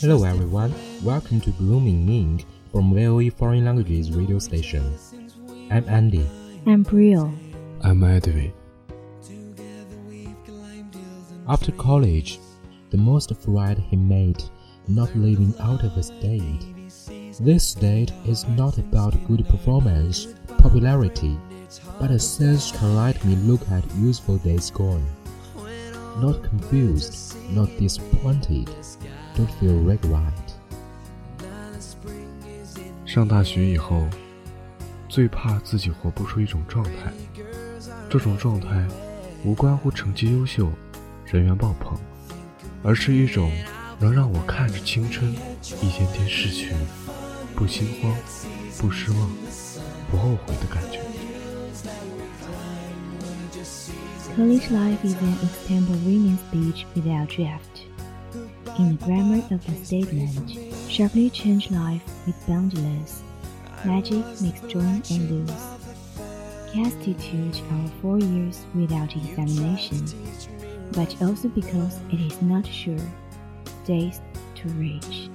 Hello everyone, welcome to Bloom in Ink from VOE Foreign Languages radio station. I'm Andy. I'm Brio。I'm Edwin. After college, the most afraid he made not living out of a state. This state is not about good performance, popularity, but a sense can let me look at useful days gone. Not confused, not disappointed, don't feel regret. 上大学以后，最怕自己活不出一种状态。这种状态无关乎成绩优秀、人缘爆棚，而是一种能让我看着青春一天天逝去，不心慌、不失望、不后悔的感觉。College life is an extemporaneous speech without draft. In the grammar of the statement, sharply change life with boundless. Magic makes join and lose. Constitute our four years without examination, but also because it is not sure. Days to reach.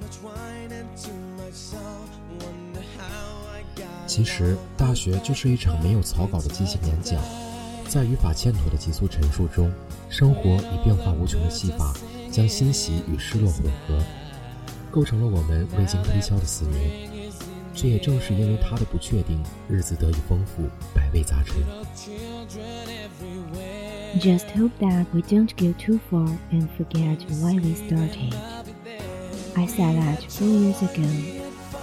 其实，大学就是一场没有草稿的即兴演讲，在语法欠妥的急速陈述中，生活以变化无穷的戏法， 将欣喜与失落混合，构成了我们未经推敲的四年。这也正是因为它的不确定，日子得以丰富，百味杂陈。 Just hope that we don't go too far and forget why we started. I said that four years ago.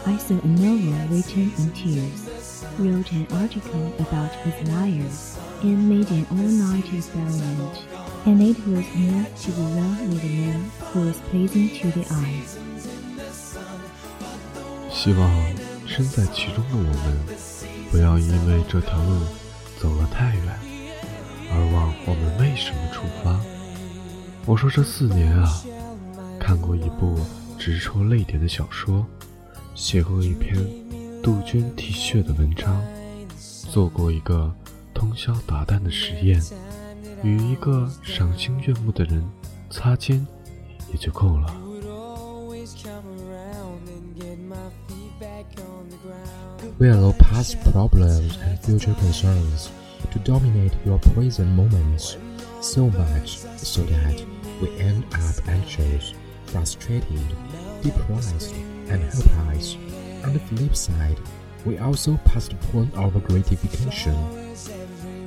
I saw a novel written in tears, wrote an article about his liars, and made an all-night experiment. And it was enough to be run with a man who was pleasing to the eyes. 希望身在其中的我们，不要因为这条路走了太远，而忘我们为什么出发。我说这四年啊，看过一部直戳泪点的小说，写过一篇杜鹃啼血的文章，做过一个通宵达旦的实验，与一个赏心悦目的人擦肩，也就够了。 We allow past problems and future concerns to dominate your present moments so much so that we end up anxious, frustrated, depressed, and helpless. On the flip side, we also postpone our gratification,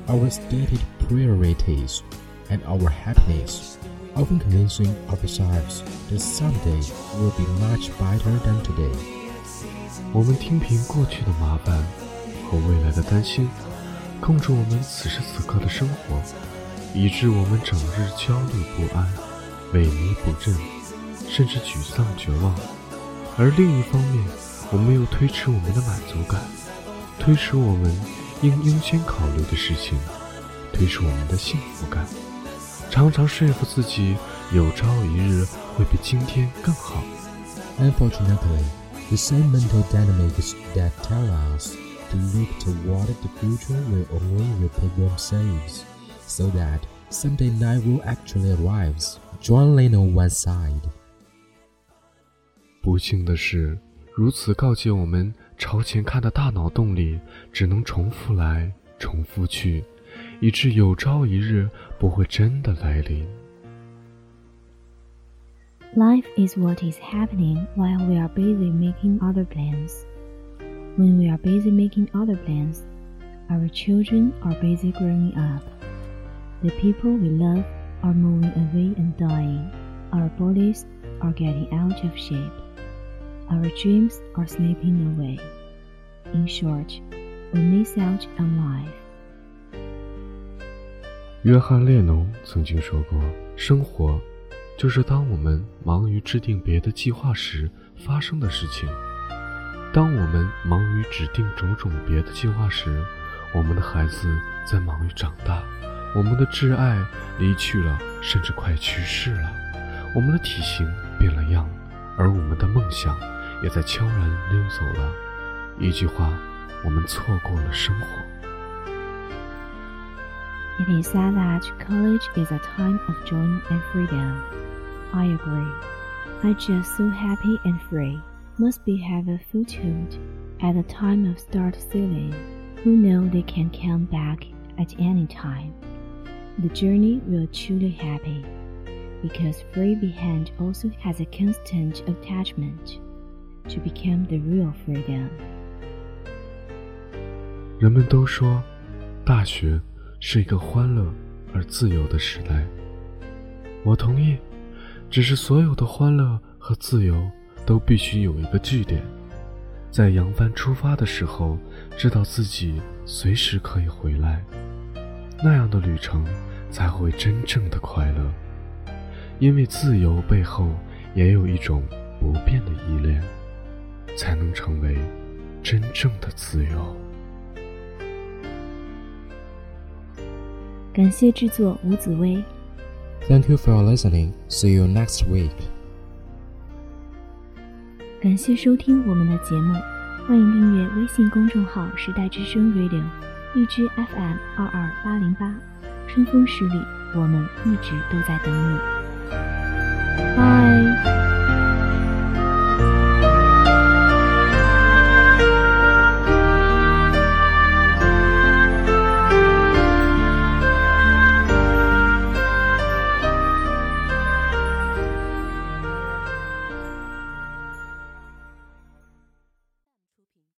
our stated priorities, and our happiness, often convincing ourselves that someday will be much better than today. 我们听凭过去的麻烦和未来的担心，控制我们此时此刻的生活，以致我们整日焦虑不安、萎靡不振，甚至沮丧绝望。而另一方面，我们又推迟我们的满足感，推迟我们应优先考虑的事情，推迟我们的幸福感，常常说服自己有朝一日会比今天更好。Unfortunately, the same mental dynamics that tell us to look toward the future will only repeat themselves, so that someday night will actually arrive, drawing on one side. 不幸的是，如此告诫我们 朝前看的大脑动力，只能重复来，重复去，以致有朝一日不会真的来临。Life is what is happening while we are busy making other plans. When we are busy making other plans, our children are busy growing up. The people we love are moving away and dying. Our bodies are getting out of shape. Our dreams are slipping away. In short, we miss out on life. 约翰·列侬曾经说过：“生活，就是当我们忙于制定别的计划时发生的事情。当我们忙于指定种种别的计划时，我们的孩子在忙于长大，我们的挚爱离去了，甚至快去世了，我们的体型变了样，而我们的梦想。”也在悄然溜走了。一句话，我们错过了生活。It is sad that college is a time of joy and freedom. I agree. I just so happy and free. Must be have a foothold at the time of start sailing. Who know they can come back at any time. The journey will truly happy, because free behind also has a constant attachment To become the real freedom. 人们都说，大学是一个欢乐而自由的时代。我同意，只是所有的欢乐和自由都必须有一个据点，在扬帆出发的时候，知道自己随时可以回来，那样的旅程才会真正的快乐。因为自由背后也有一种不变的依恋。才能成为真正的自由。感谢制作吴紫薇。Thank you for listening. See you next week. 感谢收听我们的节目，欢迎订阅微信公众号“时代之声 Radio”，荔枝 FM 二二八零八，春风十里，我们一直都在等你。拜。